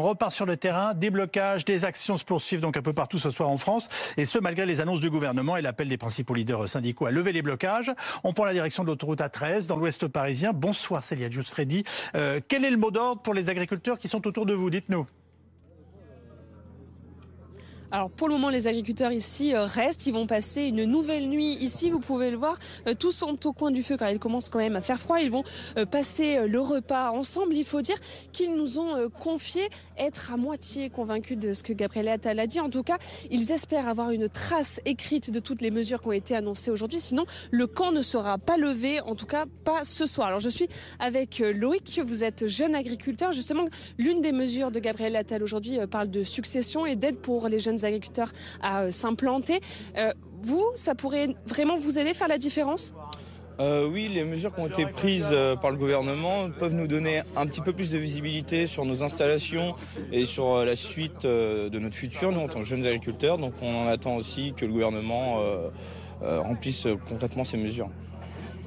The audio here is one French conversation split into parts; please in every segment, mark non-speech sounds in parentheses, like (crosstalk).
On repart sur le terrain, des blocages, des actions se poursuivent donc un peu partout ce soir en France, et ce malgré les annonces du gouvernement et l'appel des principaux leaders syndicaux à lever les blocages. On prend la direction de l'autoroute A13 dans l'ouest parisien. Bonsoir Célia Just Freddy. Euh, quel est le mot d'ordre pour les agriculteurs qui sont autour de vous? Dites-nous. Alors pour le moment, les agriculteurs ici euh, restent. Ils vont passer une nouvelle nuit ici. Vous pouvez le voir. Euh, tous sont au coin du feu car il commence quand même à faire froid. Ils vont euh, passer le repas ensemble. Il faut dire qu'ils nous ont confié être à moitié convaincus de ce que Gabriel Attal a dit. En tout cas, ils espèrent avoir une trace écrite de toutes les mesures qui ont été annoncées aujourd'hui. Sinon, le camp ne sera pas levé. En tout cas, pas ce soir. Alors je suis avec Loïc. Vous êtes jeune agriculteur. Justement, l'une des mesures de Gabriel Attal aujourd'hui parle de succession et d'aide pour les jeunes agriculteurs à euh, s'implanter. Euh, vous, ça pourrait vraiment vous aider à faire la différence? Euh, oui, les mesures qui ont été prises par le gouvernement peuvent nous donner un petit peu plus de visibilité sur nos installations et sur la suite de notre futur, nous en tant que jeunes agriculteurs. Donc on en attend aussi que le gouvernement remplisse concrètement ces mesures.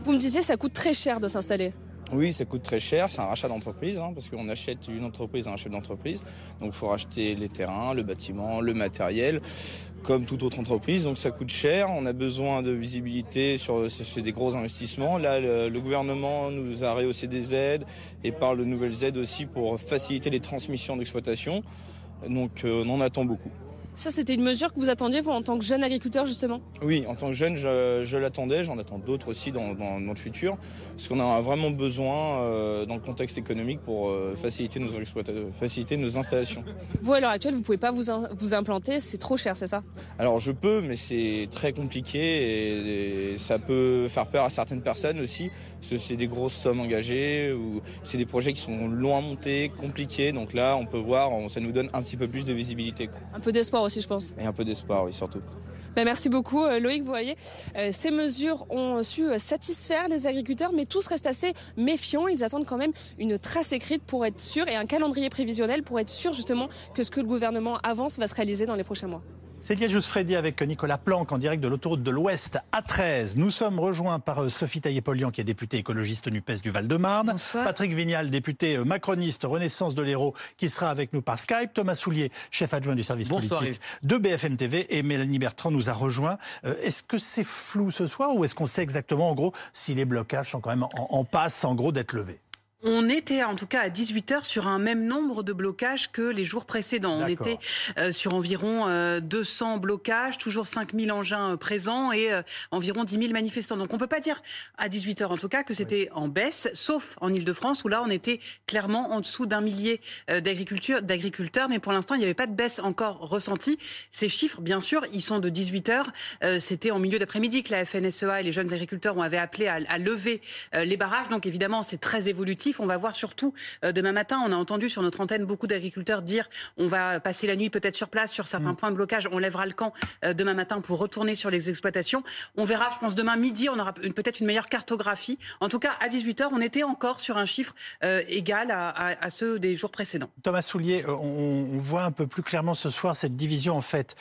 Vous me disiez, ça coûte très cher de s'installer. Oui, ça coûte très cher, c'est un rachat d'entreprise, hein, parce qu'on achète une entreprise à un chef d'entreprise. Donc il faut racheter les terrains, le bâtiment, le matériel, comme toute autre entreprise. Donc ça coûte cher, on a besoin de visibilité sur, des gros investissements. Là, le, gouvernement nous a rehaussé des aides et parle de nouvelles aides aussi pour faciliter les transmissions d'exploitation. Donc euh, on en attend beaucoup. Ça, c'était une mesure que vous attendiez, vous, en tant que jeune agriculteur, justement? Oui, en tant que jeune, je, l'attendais. J'en attends d'autres aussi dans, le futur. Parce qu'on a vraiment besoin, euh, dans le contexte économique, pour euh, faciliter, nos faciliter nos installations. Vous, à l'heure actuelle, vous ne pouvez pas vous, vous implanter. C'est trop cher, c'est ça? Alors, je peux, mais c'est très compliqué. Et, ça peut faire peur à certaines personnes aussi. Parce que c'est des grosses sommes engagées. ou C'est des projets qui sont longs à monter, compliqués. Donc là, on peut voir, ça nous donne un petit peu plus de visibilité. Un peu d'espoir aussi, je pense. Et un peu d'espoir, oui, surtout. Ben, merci beaucoup euh, Loïc. Vous voyez, euh, ces mesures ont su euh, satisfaire les agriculteurs, mais tous restent assez méfiants. Ils attendent quand même une trace écrite pour être sûr et un calendrier prévisionnel pour être sûr justement que ce que le gouvernement avance va se réaliser dans les prochains mois. C'est Liège Freddy avec Nicolas Planck en direct de l'autoroute de l'Ouest à 13. Nous sommes rejoints par euh, Sophie Taillé-Polian qui est députée écologiste NUPES du Val-de-Marne. Patrick Vignal, député euh, macroniste Renaissance de l'Hérault qui sera avec nous par Skype. Thomas Soulier, chef adjoint du service politique de BFM TV et Mélanie Bertrand nous a rejoint. Euh, est-ce que c'est flou ce soir ou est-ce qu'on sait exactement en gros si les blocages sont quand même en passe en gros d'être levés? On était en tout cas à 18h sur un même nombre de blocages que les jours précédents. On était euh, sur environ 200 euh, blocages, toujours 5000 engins euh, présents et environ 10 000 manifestants. Donc on ne peut pas dire à 18h en tout cas que c'était en baisse, sauf en Ile-de-France où là on était clairement en dessous d'un millier d'agriculteurs. Mais pour l'instant il n'y avait pas de baisse encore ressentie. Ces chiffres, bien sûr, ils sont de 18h. c'était en milieu d'après-midi que la FNSEA et les jeunes agriculteurs ont avait appelé à, à lever les barrages. Donc évidemment c'est très évolutif on va voir surtout euh, demain matin, on a entendu sur notre antenne beaucoup d'agriculteurs dire on va passer la nuit peut-être sur place sur certains mm. points de blocage, on lèvera le camp euh, demain matin pour retourner sur les exploitations. On verra, je pense demain midi, on aura peut-être une meilleure cartographie. En tout cas, à 18h, on était encore sur un chiffre euh, égal à, ceux des jours précédents. Thomas Soulier, on, voit un peu plus clairement ce soir cette division en fait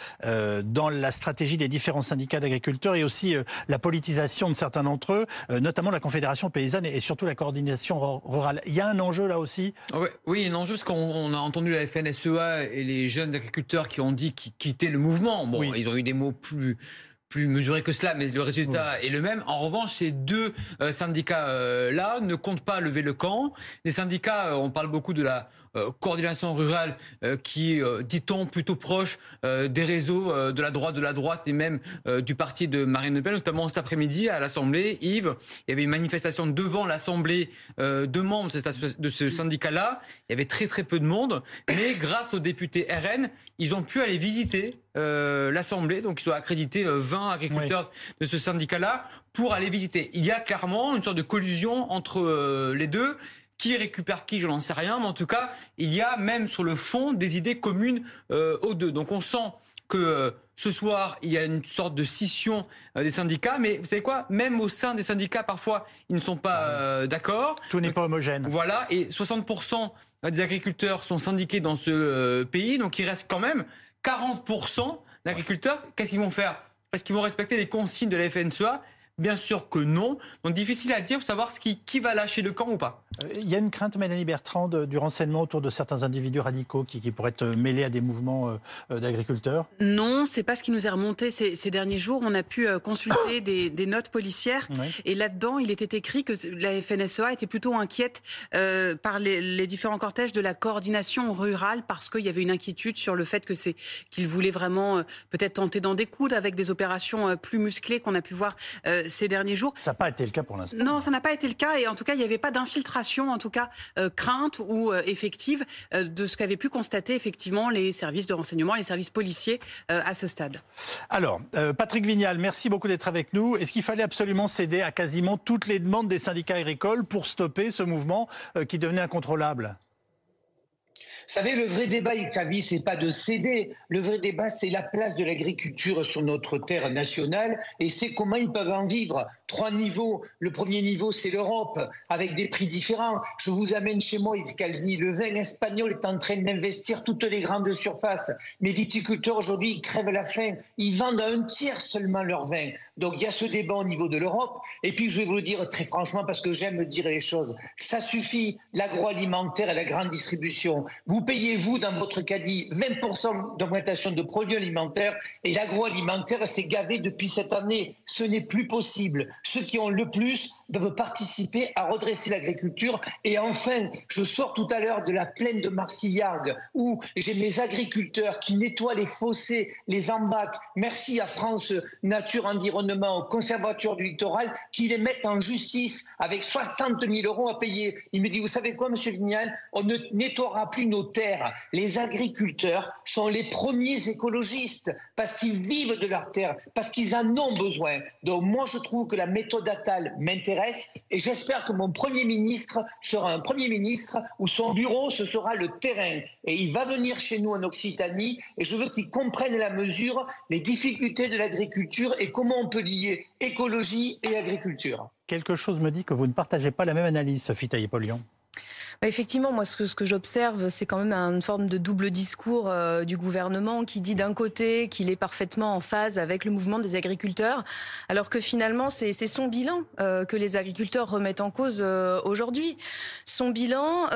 dans la stratégie des différents syndicats d'agriculteurs et aussi la politisation de certains d'entre eux, notamment la Confédération paysanne et, surtout la coordination il y a un enjeu là aussi ah Oui, un enjeu, parce qu'on a entendu la FNSEA et les jeunes agriculteurs qui ont dit qu'ils quittaient le mouvement. Bon, ils ont eu des mots plus plus mesuré que cela, mais le résultat est le même. En revanche, ces deux euh, syndicats-là ne comptent pas lever le camp. Les syndicats, euh, on parle beaucoup de la euh, coordination rurale qui, dit-on, plutôt proche des réseaux de la droite, de la droite et même du parti de Marine Le Pen, notamment cet après-midi à l'Assemblée. Yves, il y avait une manifestation devant l'Assemblée de membres de ce syndicat-là. Il y avait très très peu de monde, mais (coughs) grâce aux députés RN, ils ont pu aller visiter euh, l'Assemblée, donc ils ont accrédité 20 agriculteurs de ce syndicat-là pour aller visiter. Il y a clairement une sorte de collusion entre euh, les deux. Qui récupère qui, je n'en sais rien, mais en tout cas, il y a même sur le fond des idées communes euh, aux deux. Donc on sent que ce soir, il y a une sorte de scission des syndicats, mais vous savez quoi? Même au sein des syndicats, parfois, ils ne sont pas d'accord. Tout n'est pas homogène. Voilà, et 60% des agriculteurs sont syndiqués dans ce pays, donc il reste quand même 40% d'agriculteurs, qu'est-ce qu'ils vont faire? Parce qu'ils vont respecter les consignes de la FNSEA, Bien sûr que non. Donc difficile à dire pour savoir ce qui, qui va lâcher le camp ou pas. Euh, il y a une crainte, Mélanie Bertrand, du renseignement autour de certains individus radicaux qui, pourraient être mêlés à des mouvements euh, d'agriculteurs? Non, c'est pas ce qui nous est remonté ces, derniers jours. On a pu consulter (coughs) des, notes policières et là-dedans, il était écrit que la FNSEA était plutôt inquiète par les, les, différents cortèges de la coordination rurale parce qu'il y avait une inquiétude sur le fait que c'est qu'ils voulaient vraiment peut-être tenter d'en découdre avec des opérations plus musclées qu'on a pu voir ces derniers jours. Ça n'a pas été le cas pour l'instant. Non, ça n'a pas été le cas. Et en tout cas, il n'y avait pas d'infiltration, en tout cas euh, crainte ou euh, effective, euh, de ce qu'avaient pu constater effectivement les services de renseignement, les services policiers à ce stade. Alors, Patrick Vignal, merci beaucoup d'être avec nous. Est-ce qu'il fallait absolument céder à quasiment toutes les demandes des syndicats agricoles pour stopper ce mouvement qui devenait incontrôlable? Savez, le vrai débat, Itavi, c'est pas de céder. Le vrai débat, c'est la place de l'agriculture sur notre terre nationale et c'est comment ils peuvent en vivre. Trois niveaux. Le premier niveau, c'est l'Europe, avec des prix différents. Je vous amène chez moi, Yves Calvini. Le vin espagnol est en train d'investir toutes les grandes surfaces. Mes viticulteurs, aujourd'hui, ils crèvent la faim. Ils vendent à un tiers seulement leur vin. Donc, il y a ce débat au niveau de l'Europe. Et puis, je vais vous le dire très franchement, parce que j'aime dire les choses. Ça suffit, l'agroalimentaire et la grande distribution. Vous payez, vous, dans votre caddie, 20% d'augmentation de produits alimentaires et l'agroalimentaire s'est gavé depuis cette année. Ce n'est plus possible. Ceux qui ont le plus doivent participer à redresser l'agriculture. Et enfin, je sors tout à l'heure de la plaine de Marcillargues où j'ai mes agriculteurs qui nettoient les fossés, les embacs. Merci à France Nature Environnement, au Conservatoire du Littoral, qui les mettent en justice avec 60 000 euros à payer. Il me dit, vous savez quoi, Monsieur Vignal? On ne nettoiera plus nos terres. Les agriculteurs sont les premiers écologistes parce qu'ils vivent de leur terre, parce qu'ils en ont besoin. Donc moi, je trouve que la méthode Attal m'intéresse et j'espère que mon Premier ministre sera un Premier ministre où son bureau, ce sera le terrain. Et il va venir chez nous en Occitanie et je veux qu'il comprenne la mesure, les difficultés de l'agriculture et comment on peut lier écologie et agriculture. Quelque chose me dit que vous ne partagez pas la même analyse, Sophie Taillé-Polion. Bah, effectivement, moi, ce que, j'observe, c'est quand même une forme de double discours euh, du gouvernement qui dit d'un côté qu'il est parfaitement en phase avec le mouvement des agriculteurs, alors que finalement, c'est son bilan euh, que les agriculteurs remettent en cause euh, aujourd'hui. Son bilan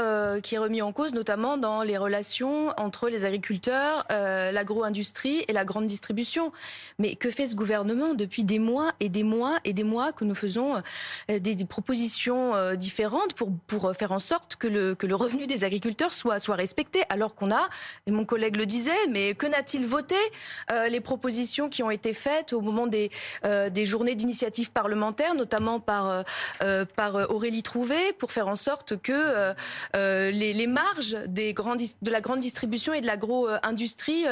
qui est remis en cause notamment dans les relations entre les agriculteurs, l'agro-industrie et la grande distribution. Mais que fait ce gouvernement depuis des mois et des mois et des mois que nous faisons des, propositions différentes pour faire en sorte que le, que le revenu des agriculteurs soit, soit respecté, alors qu'on a, et mon collègue le disait, mais que n'a-t-il voté euh, Les propositions qui ont été faites au moment des, euh, des journées d'initiative parlementaire, notamment par, euh, par Aurélie Trouvé, pour faire en sorte que les, marges des grands, de la grande distribution et de l'agro-industrie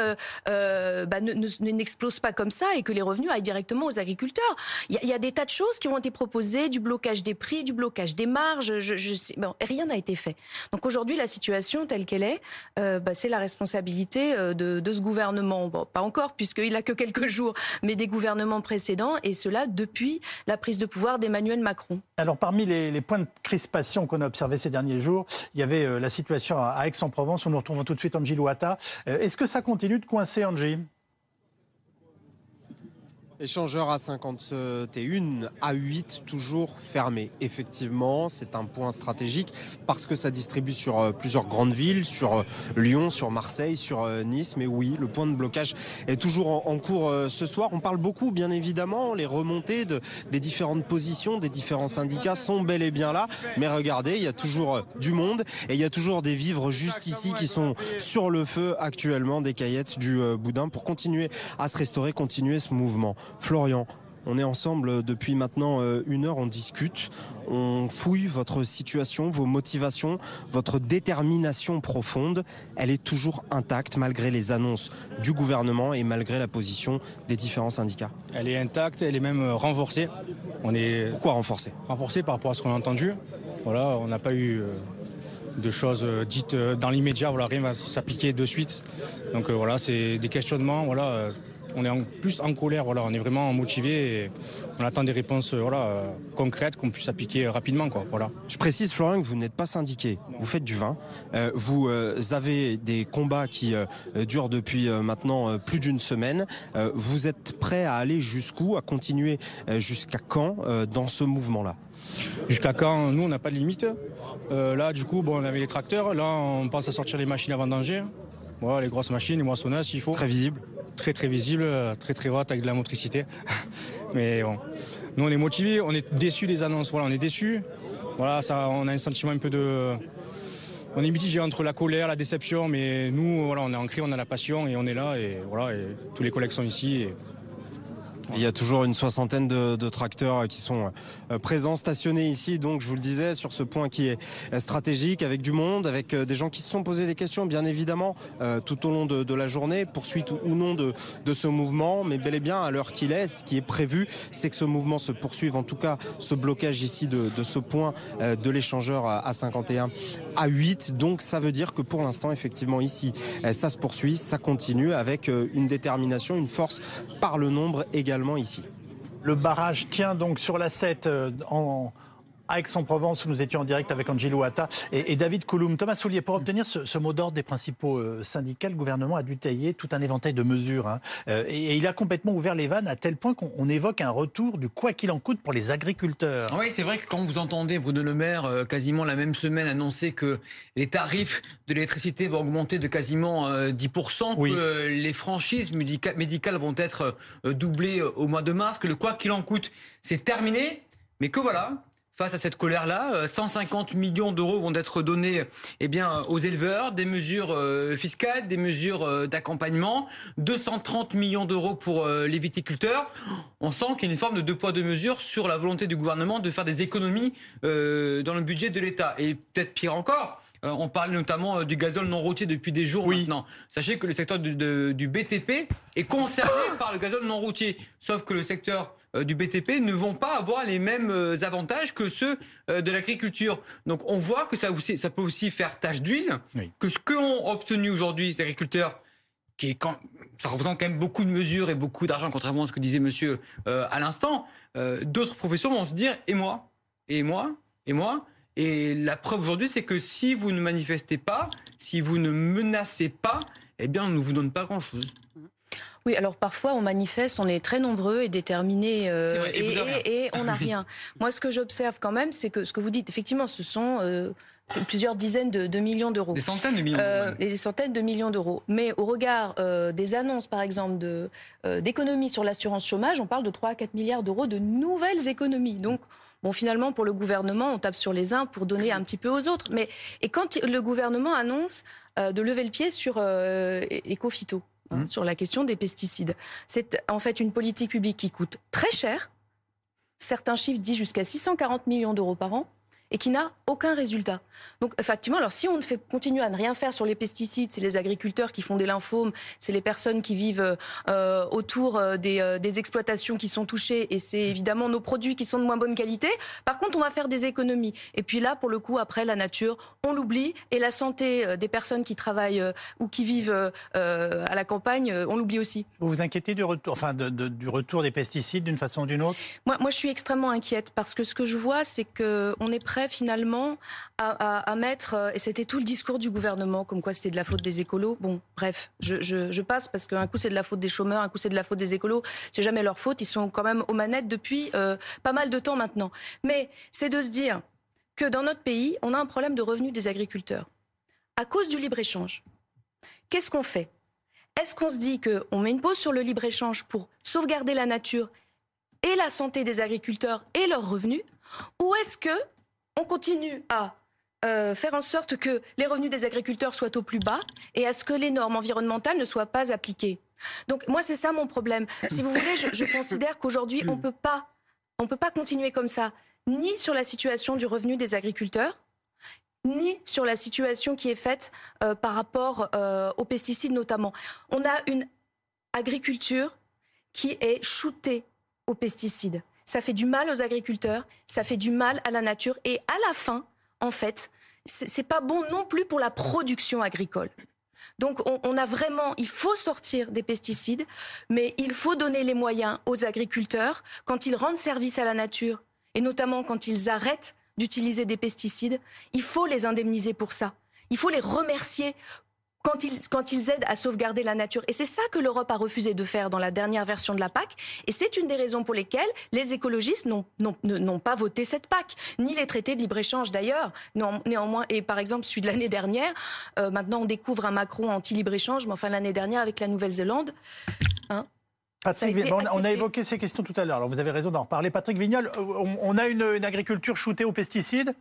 bah, n'explosent pas comme ça et que les revenus aillent directement aux agriculteurs. Il y, a, des tas de choses qui ont été proposées, du blocage des prix, du blocage des marges, je sais, bon, rien n'a été fait. Donc aujourd'hui, la situation telle qu'elle est, euh, bah, c'est la responsabilité euh, de, ce gouvernement. Pas encore, puisqu'il n'a que quelques (laughs) jours, mais des gouvernements précédents, et cela depuis la prise de pouvoir d'Emmanuel Macron. Alors parmi les, points de crispation qu'on a observés ces derniers jours, il y avait euh, la situation à, Aix-en-Provence, où nous retrouvons tout de suite Angie Louata. Est-ce que ça continue de coincer, Angie? Échangeur à 51 à 8 toujours fermé. Effectivement, c'est un point stratégique parce que ça distribue sur euh, plusieurs grandes villes, sur euh, Lyon, sur Marseille, sur euh, Nice. Mais oui, le point de blocage est toujours en cours ce soir. On parle beaucoup, bien évidemment, les remontées de, des différentes positions, des différents syndicats sont bel et bien là. Mais regardez, il y a toujours du monde et il y a toujours des vivres juste ici qui sont sur le feu actuellement, des caillettes du boudin pour continuer à se restaurer, continuer ce mouvement. Florian, on est ensemble depuis maintenant euh, une heure, on discute, on fouille votre situation, vos motivations, votre détermination profonde. Elle est toujours intacte malgré les annonces du gouvernement et malgré la position des différents syndicats. Elle est intacte, elle est même euh, renforcée. On est pourquoi renforcée? Renforcée par rapport à ce qu'on a entendu. Voilà, on n'a pas eu euh, de choses dites dans l'immédiat. Voilà, rien va s'appliquer de suite. Donc voilà, c'est des questionnements. Voilà on est en plus en colère. Voilà, on est vraiment motivé et on attend des réponses voilà, concrètes qu'on puisse appliquer rapidement. Quoi, voilà. Je précise, Florian, que vous n'êtes pas syndiqué. Vous faites du vin. vous avez des combats qui durent depuis maintenant plus d'une semaine. vous êtes prêt à aller jusqu'où, à continuer jusqu'à quand dans ce mouvement-là? Jusqu'à quand? Nous, on n'a pas de limite. Euh, là, du coup, bon, on avait les tracteurs. Là, on pense à sortir les machines avant danger. Voilà, les grosses machines, les moissonneuses, s'il faut. Très visible. Très, très visible, très, très avec de la motricité. (laughs) Mais bon, nous, on est motivés, on est déçus des annonces. Voilà, on est déçus. Voilà, ça, on a un sentiment un peu de. On est mitigé entre la colère, la déception, mais nous, voilà, on est ancré, on a la passion et on est là. Et voilà, et tous les collègues sont ici. Il y a toujours une soixantaine de, tracteurs qui sont euh, présents, stationnés ici. Donc, je vous le disais, sur ce point qui est stratégique, avec du monde, avec euh, des gens qui se sont posés des questions, bien évidemment, euh, tout au long de, la journée, poursuite ou non de, ce mouvement. Mais bel et bien, à l'heure qu'il est, ce qui est prévu, c'est que ce mouvement se poursuive. En tout cas, ce blocage ici de, ce point de l'échangeur à 51 à 8. Donc, ça veut dire que pour l'instant, effectivement, ici, ça se poursuit, ça continue avec une détermination, une force par le nombre également ici. Le barrage tient donc sur la 7 euh, en Aix-en-Provence, où nous étions en direct avec Angelo Atta et, David Kouloum. Thomas Soulier, pour obtenir ce, mot d'ordre des principaux euh, syndicats, le gouvernement a dû tailler tout un éventail de mesures. Hein. Euh, et, il a complètement ouvert les vannes à tel point qu'on évoque un retour du quoi qu'il en coûte pour les agriculteurs. Oui, c'est vrai que quand vous entendez Bruno Le Maire, euh, quasiment la même semaine, annoncer que les tarifs de l'électricité vont augmenter de quasiment 10%, que les franchises médicales vont être doublées au mois de mars, que le quoi qu'il en coûte, c'est terminé, mais que voilà, face à cette colère-là. 150 euh, millions d'euros vont être donnés eh bien, aux éleveurs, des mesures euh, fiscales, des mesures euh, d'accompagnement, 230 millions d'euros pour les viticulteurs. On sent qu'il y a une forme de deux poids deux mesures sur la volonté du gouvernement de faire des économies dans le budget de l'État. Et peut-être pire encore, on parle notamment du gazole non routier depuis des jours maintenant. Sachez que le secteur du BTP est concerné (coughs) par le gazole non routier, sauf que le secteur du BTP ne vont pas avoir les mêmes euh, avantages que ceux euh, de l'agriculture. Donc on voit que ça, aussi, ça peut aussi faire tache d'huile, que ce qu'ont obtenu aujourd'hui les agriculteurs, qui est quand, ça représente quand même beaucoup de mesures et beaucoup d'argent, contrairement à ce que disait monsieur à l'instant, d'autres professions vont se dire et moi, et moi, et moi. Et la preuve aujourd'hui, c'est que si vous ne manifestez pas, si vous ne menacez pas, eh bien, on ne vous donne pas grand-chose. Oui, alors parfois on manifeste, on est très nombreux et déterminés euh, et, on n'a (laughs) rien. Moi, ce que j'observe quand même, c'est que ce que vous dites, effectivement, ce sont euh, plusieurs dizaines de, millions d'euros. Des centaines de millions d'euros. Euh, des centaines de millions d'euros. Mais au regard des annonces, par exemple, d'économies sur l'assurance chômage, on parle de 3 à 4 milliards d'euros de nouvelles économies. Donc, Bon, finalement, pour le gouvernement, on tape sur les uns pour donner un petit peu aux autres. Mais et quand le gouvernement annonce de lever le pied sur Ecofito, Hein, mmh. sur la question des pesticides. C'est en fait une politique publique qui coûte très cher. Certains chiffres disent jusqu'à 640 millions d'euros par an et qui n'a aucun résultat. Donc effectivement, alors si on ne fait continue à ne rien faire sur les pesticides, c'est les agriculteurs qui font des lymphomes, c'est les personnes qui vivent euh, autour euh, des, euh, des, exploitations qui sont touchées, et c'est évidemment nos produits qui sont de moins bonne qualité. Par contre, on va faire des économies. Et puis là, pour le coup, après la nature, on l'oublie, et la santé des personnes qui travaillent ou qui vivent à la campagne, on l'oublie aussi. Vous vous inquiétez du retour, enfin, du retour des pesticides d'une façon ou d'une autre? Moi, moi, je suis extrêmement inquiète parce que ce que je vois, c'est qu'on est prêt finalement à, mettre, euh, et c'était tout le discours du gouvernement, comme quoi c'était de la faute des écolos. Bon, bref, je, passe parce qu'un coup c'est de la faute des chômeurs, un coup c'est de la faute des écolos. C'est jamais leur faute. Ils sont quand même aux manettes depuis euh, pas mal de temps maintenant. Mais c'est de se dire que dans notre pays, on a un problème de revenus des agriculteurs à cause du libre échange. Qu'est-ce qu'on fait? Est-ce qu'on se dit qu'on met une pause sur le libre échange pour sauvegarder la nature et la santé des agriculteurs et leurs revenus? Ou est-ce que on continue à euh, faire en sorte que les revenus des agriculteurs soient au plus bas et à ce que les normes environnementales ne soient pas appliquées. Donc moi, c'est ça mon problème. Si vous voulez, je, considère qu'aujourd'hui, on peut pas, on peut pas continuer comme ça, ni sur la situation du revenu des agriculteurs, ni sur la situation qui est faite euh, par rapport euh, aux pesticides notamment. On a une agriculture qui est shootée aux pesticides ça fait du mal aux agriculteurs, ça fait du mal à la nature et à la fin, en fait, c'est pas bon non plus pour la production agricole. Donc on, a vraiment, il faut sortir des pesticides, mais il faut donner les moyens aux agriculteurs quand ils rendent service à la nature, et notamment quand ils arrêtent d'utiliser des pesticides, il faut les indemniser pour ça. Il faut les remercier quand ils, quand ils aident à sauvegarder la nature. Et c'est ça que l'Europe a refusé de faire dans la dernière version de la PAC. Et c'est une des raisons pour lesquelles les écologistes n'ont pas voté cette PAC, ni les traités de libre-échange d'ailleurs. Néanmoins, et par exemple celui de l'année dernière, euh, maintenant on découvre un Macron anti-libre-échange, mais enfin l'année dernière avec la Nouvelle-Zélande. Hein on, a évoqué ces questions tout à l'heure. Alors vous avez raison d'en reparler. Patrick Vignol, euh, on, a une, une agriculture shootée aux pesticides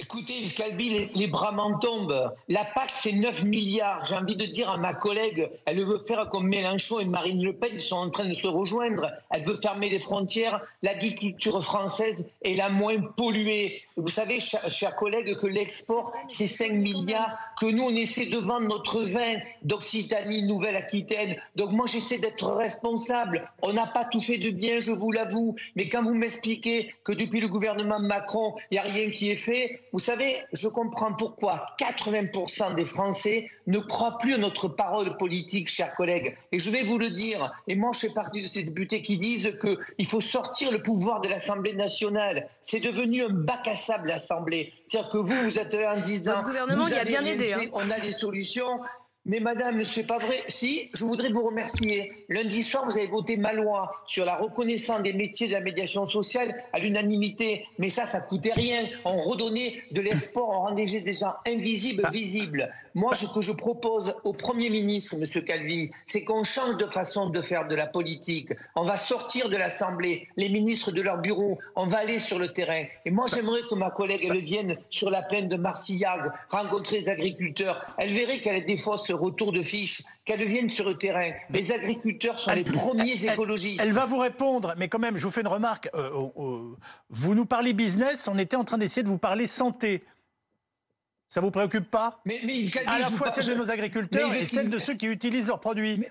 Écoutez, Calbi, les, bras m'en tombent. La PAC, c'est 9 milliards. J'ai envie de dire à ma collègue, elle veut faire comme Mélenchon et Marine Le Pen, ils sont en train de se rejoindre. Elle veut fermer les frontières. L'agriculture française est la moins polluée. Vous savez, chers collègues, que l'export, c'est 5 milliards, que nous, on essaie de vendre notre vin d'Occitanie, Nouvelle-Aquitaine. Donc moi, j'essaie d'être responsable. On n'a pas tout fait de bien, je vous l'avoue. Mais quand vous m'expliquez que depuis le gouvernement Macron, il n'y a rien qui est fait, vous savez, je comprends pourquoi 80% des Français ne croient plus à notre parole politique, chers collègues. Et je vais vous le dire, et moi je fais partie de ces députés qui disent qu'il faut sortir le pouvoir de l'Assemblée nationale. C'est devenu un bac à sable, l'Assemblée. C'est-à-dire que vous, vous êtes là en disant... Votre gouvernement y a bien aidé. Hein. On a des solutions. Mais madame, c'est pas vrai. Si, je voudrais vous remercier. Lundi soir, vous avez voté ma loi sur la reconnaissance des métiers de la médiation sociale à l'unanimité. Mais ça, ça coûtait rien. On redonnait de l'espoir, on rendait des gens invisibles, ah. visibles. Moi, ce que je propose au Premier ministre, M. Calvi, c'est qu'on change de façon de faire de la politique. On va sortir de l'Assemblée, les ministres de leur bureau, on va aller sur le terrain. Et moi, j'aimerais que ma collègue, elle vienne sur la plaine de Marcillac, rencontrer les agriculteurs. Elle verrait qu'elle a des fausses retours de fiches, qu'elle vienne sur le terrain. Les agriculteurs sont les premiers écologistes. Elle, va vous répondre, mais quand même, je vous fais une remarque. Euh, vous nous parlez business, on était en train d'essayer de vous parler santé. Ça vous préoccupe pas? Mais, À la fois celle de nos agriculteurs et celle de ceux qui utilisent leurs produits.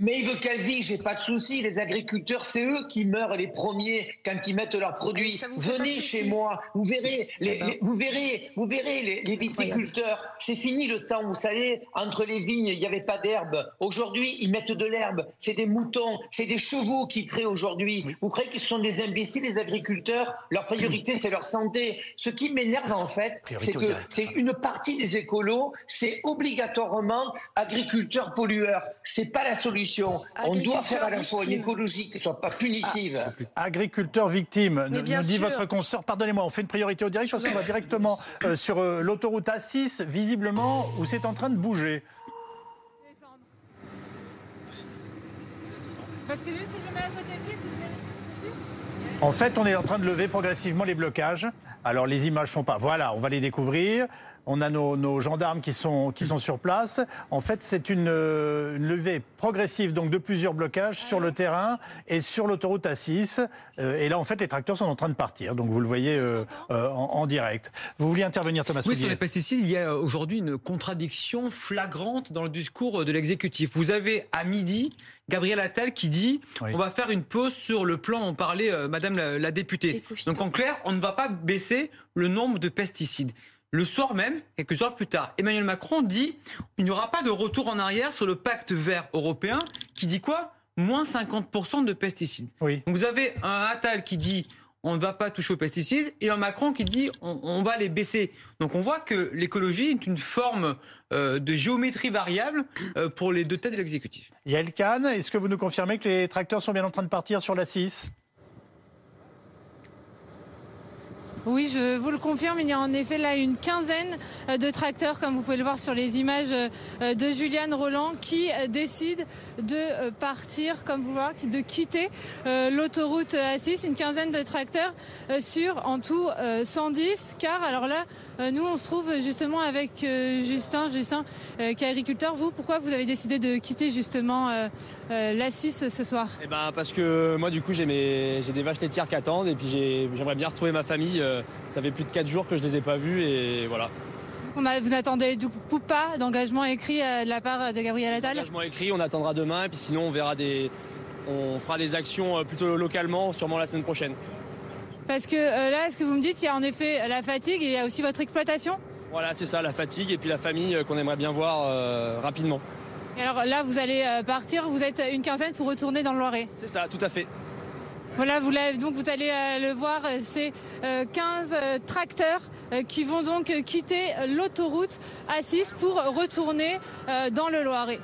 Mais Yves Calvi, j'ai pas de souci. Les agriculteurs, c'est eux qui meurent les premiers quand ils mettent leurs produits. Venez chez moi, vous verrez, les, eh ben. vous verrez, vous verrez les, viticulteurs. C'est fini le temps, vous savez, entre les vignes, il n'y avait pas d'herbe. Aujourd'hui, ils mettent de l'herbe. C'est des moutons, c'est des chevaux qui créent aujourd'hui. Vous croyez qu'ils sont des imbéciles, les agriculteurs? Leur priorité, c'est leur santé. Ce qui m'énerve en fait, c'est que c'est une partie des écolos, c'est obligatoirement agriculteurs pollueurs. C'est pas la solution. On doit faire à la fois une écologie qui ne soit pas punitive. Ah, agriculteur victime, nous dit votre consoeur. Pardonnez-moi, on fait une priorité au direct. Je pense qu'on va directement (laughs) euh, sur euh, l'autoroute A6, visiblement, où c'est en train de bouger. En fait, on est en train de lever progressivement les blocages. Alors les images sont pas. Voilà, on va les découvrir on a nos, gendarmes qui sont, qui sont sur place. En fait, c'est une, levée progressive donc de plusieurs blocages sur le terrain et sur l'autoroute A6. Euh, et là, en fait, les tracteurs sont en train de partir. Donc, vous le voyez euh, euh, en, direct. Vous vouliez intervenir, Thomas Oui, sur les pesticides, il y a aujourd'hui une contradiction flagrante dans le discours de l'exécutif. Vous avez à midi Gabriel Attal qui dit on va faire une pause sur le plan dont parlait Madame la députée. Donc en clair, on ne va pas baisser le nombre de pesticides. Le soir même, quelques heures plus tard, Emmanuel Macron dit il n'y aura pas de retour en arrière sur le pacte vert européen qui dit quoi? Moins 50% de pesticides. Donc vous avez un Attal qui dit on ne va pas toucher aux pesticides et un Macron qui dit on, va les baisser. Donc on voit que l'écologie est une forme euh, de géométrie variable euh, pour les deux têtes de l'exécutif. Yael Kahn, est-ce que vous nous confirmez que les tracteurs sont bien en train de partir sur la 6 Oui, je vous le confirme, il y a en effet là une quinzaine de tracteurs, comme vous pouvez le voir sur les images euh, de Juliane Roland, qui euh, décident de partir, comme vous voyez, de quitter l'autoroute A6, une quinzaine de tracteurs sur en tout 110, car alors là, nous on se trouve justement avec Justin, Justin qui est agriculteur. Vous, pourquoi vous avez décidé de quitter justement l'A6 ce soir? Eh ben parce que moi du coup j'ai des vaches laitières qui attendent et puis j'aimerais bien retrouver ma famille ça fait plus de 4 jours que je ne les ai pas vus et voilà. Vous attendez du coup pas d'engagement écrit euh, de la part de Gabriel Attal? Engagement écrit, on attendra demain, et puis sinon on verra des, on fera des actions euh, plutôt localement, sûrement la semaine prochaine. Parce que euh, là, ce que vous me dites, il y a en effet la fatigue et il y a aussi votre exploitation? Voilà, c'est ça, la fatigue et puis la famille qu'on aimerait bien voir rapidement. Et alors là, vous allez partir, vous êtes une quinzaine pour retourner dans le Loiret? C'est ça, tout à fait. Voilà, vous donc vous allez le voir, c'est 15 tracteurs euh, qui vont donc quitter l'autoroute A6 pour retourner euh, dans le Loiret.